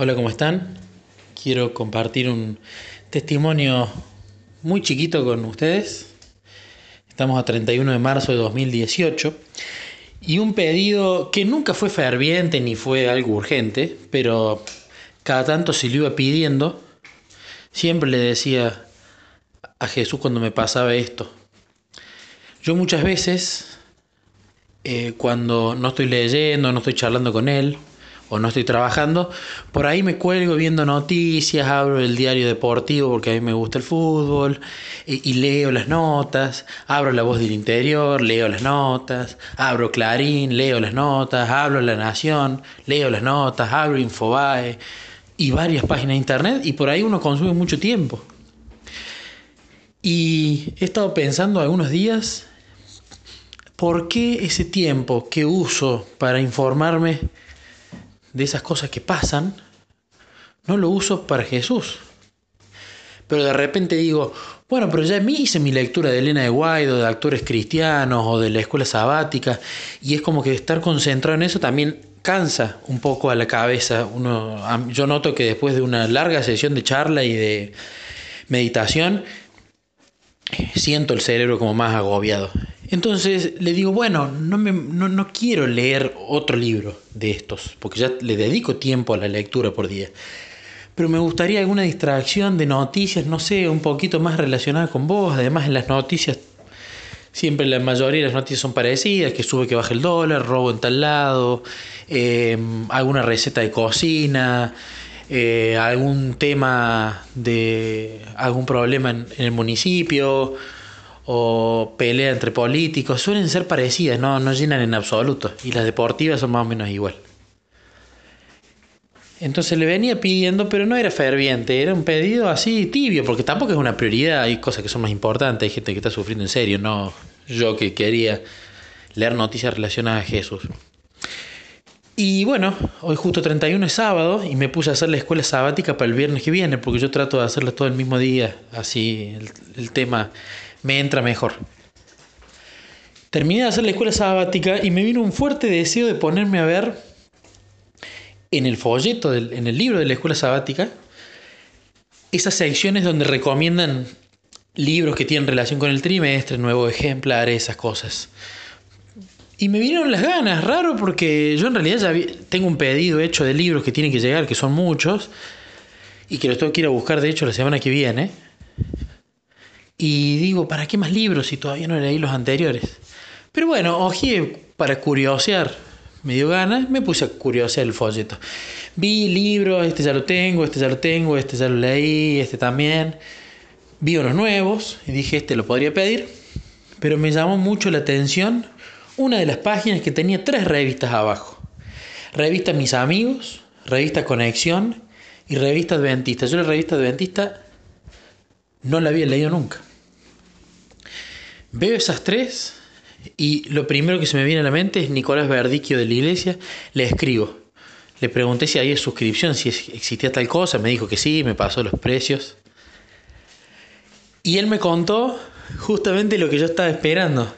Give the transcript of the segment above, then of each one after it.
Hola, ¿cómo están? Quiero compartir un testimonio muy chiquito con ustedes. Estamos a 31 de marzo de 2018 y un pedido que nunca fue ferviente ni fue algo urgente, pero cada tanto se lo iba pidiendo. Siempre le decía a Jesús cuando me pasaba esto. Yo muchas veces, eh, cuando no estoy leyendo, no estoy charlando con Él, o no estoy trabajando, por ahí me cuelgo viendo noticias, abro el diario deportivo porque a mí me gusta el fútbol y, leo las notas, abro la voz del interior, leo las notas, abro Clarín, leo las notas, abro La Nación, leo las notas, abro Infobae y varias páginas de internet y por ahí uno consume mucho tiempo. Y he estado pensando algunos días, ¿por qué ese tiempo que uso para informarme de esas cosas que pasan, no lo uso para Jesús. Pero de repente digo, bueno, pero ya me hice mi lectura de Elena de Guaido, de actores cristianos o de la escuela sabática, y es como que estar concentrado en eso también cansa un poco a la cabeza. Uno, yo noto que después de una larga sesión de charla y de meditación, siento el cerebro como más agobiado. Entonces le digo, bueno, no, me, no, quiero leer otro libro de estos, porque ya le dedico tiempo a la lectura por día. Pero me gustaría alguna distracción de noticias, no sé, un poquito más relacionada con vos. Además, en las noticias, siempre la mayoría de las noticias son parecidas, que sube, que baja el dólar, robo en tal lado, eh, alguna receta de cocina, eh, algún tema de algún problema en, el municipio o pelea entre políticos, suelen ser parecidas, no, no llenan en absoluto. Y las deportivas son más o menos igual. Entonces le venía pidiendo, pero no era ferviente, era un pedido así tibio, porque tampoco es una prioridad, hay cosas que son más importantes, hay gente que está sufriendo en serio, no yo que quería leer noticias relacionadas a Jesús. Y bueno, hoy justo 31 es sábado y me puse a hacer la escuela sabática para el viernes que viene, porque yo trato de hacerla todo el mismo día, así el, tema me entra mejor. Terminé de hacer la escuela sabática y me vino un fuerte deseo de ponerme a ver en el folleto, en el libro de la escuela sabática, esas secciones donde recomiendan libros que tienen relación con el trimestre, nuevos ejemplares, esas cosas. Y me vinieron las ganas, raro porque yo en realidad ya tengo un pedido hecho de libros que tienen que llegar, que son muchos, y que los tengo que ir a buscar de hecho la semana que viene. Y digo, ¿para qué más libros si todavía no leí los anteriores? Pero bueno, oje, para curiosear, me dio ganas, me puse a curiosear el folleto. Vi libros, este ya lo tengo, este ya lo tengo, este ya lo leí, este también. Vi unos nuevos y dije, este lo podría pedir, pero me llamó mucho la atención una de las páginas que tenía tres revistas abajo. Revista Mis Amigos, Revista Conexión y Revista Adventista. Yo la revista Adventista no la había leído nunca. Veo esas tres y lo primero que se me viene a la mente es Nicolás Verdicchio de la iglesia. Le escribo. Le pregunté si había suscripción, si existía tal cosa. Me dijo que sí, me pasó los precios. Y él me contó justamente lo que yo estaba esperando,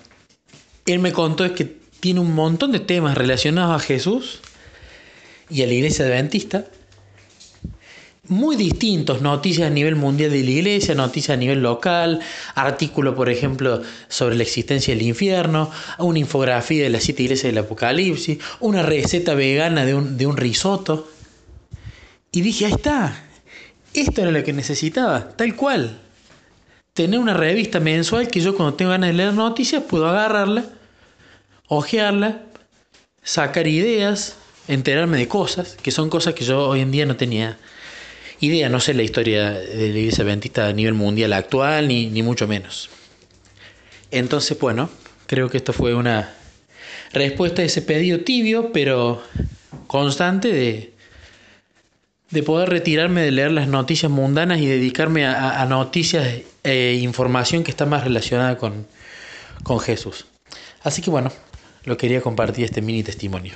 él me contó es que tiene un montón de temas relacionados a Jesús y a la iglesia adventista, muy distintos, noticias a nivel mundial de la iglesia, noticias a nivel local, artículo, por ejemplo, sobre la existencia del infierno, una infografía de las siete iglesias del Apocalipsis, una receta vegana de un, de un risotto. Y dije, ahí está, esto era lo que necesitaba, tal cual tener una revista mensual que yo cuando tengo ganas de leer noticias puedo agarrarla, ojearla, sacar ideas, enterarme de cosas, que son cosas que yo hoy en día no tenía idea, no sé la historia de la iglesia adventista a nivel mundial actual, ni, ni mucho menos. Entonces, bueno, creo que esto fue una respuesta a ese pedido tibio, pero constante de, de poder retirarme de leer las noticias mundanas y dedicarme a, noticias e información que está más relacionada con, con Jesús. Así que bueno, lo quería compartir este mini testimonio.